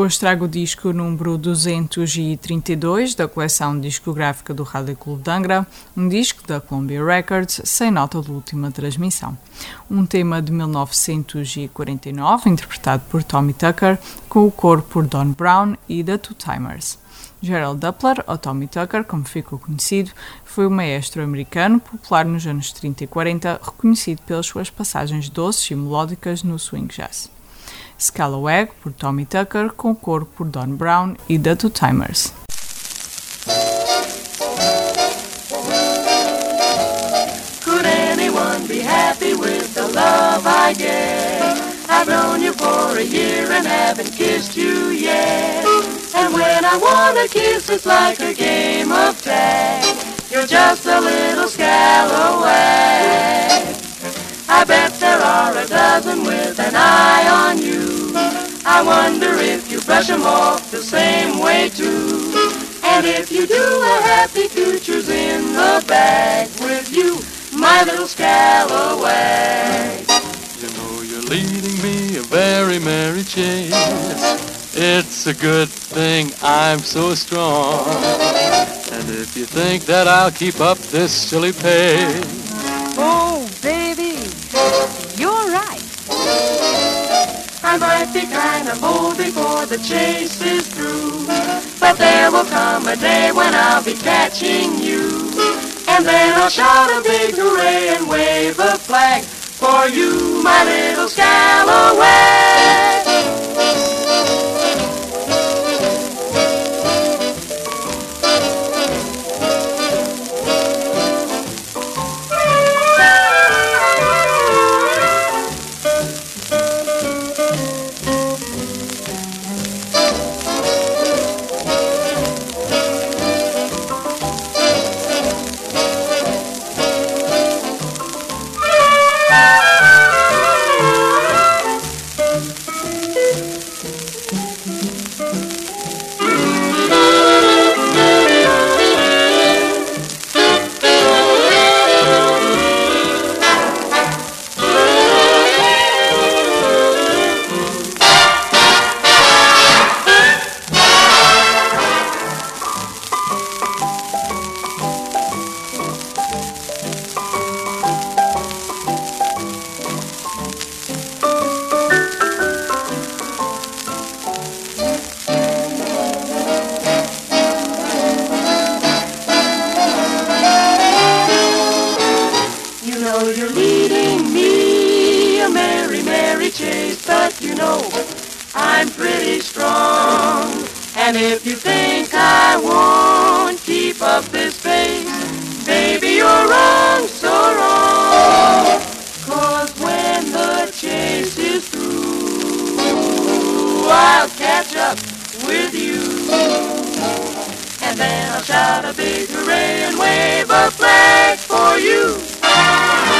Hoje trago o disco número 232 da coleção discográfica do Rádio Clube um disco da Columbia Records sem nota de última transmissão. Um tema de 1949, interpretado por Tommy Tucker, com o coro por Don Brown e The Two Timers. Gerald Doppler, ou Tommy Tucker, como ficou conhecido, foi um maestro americano popular nos anos 30 e 40, reconhecido pelas suas passagens doces e melódicas no swing jazz. Scalawag por Tommy Tucker, com cor por Don Brown e The Two Timers. Could anyone be happy with the love I get? I've known you for a year and haven't kissed you yet. And when I want a kiss, it's like a game of tag. You're just a little scalawag. I bet there are a dozen with an eye on you. I wonder if you brush them off the same way too. And if you do, a happy future's in the bag with you, my little scalawag. You know you're leading me a very merry chase. It's a good thing I'm so strong. And if you think that I'll keep up this silly pace, Oh, I might be kind of old before the chase is through. But there will come a day when I'll be catching you. And then I'll shout a big hooray and wave a flag for you, my little scalawag. And if you think I won't keep up this pace, baby, you're wrong, so wrong. Cause when the chase is through, I'll catch up with you. And then I'll shout a big hooray and wave a flag for you.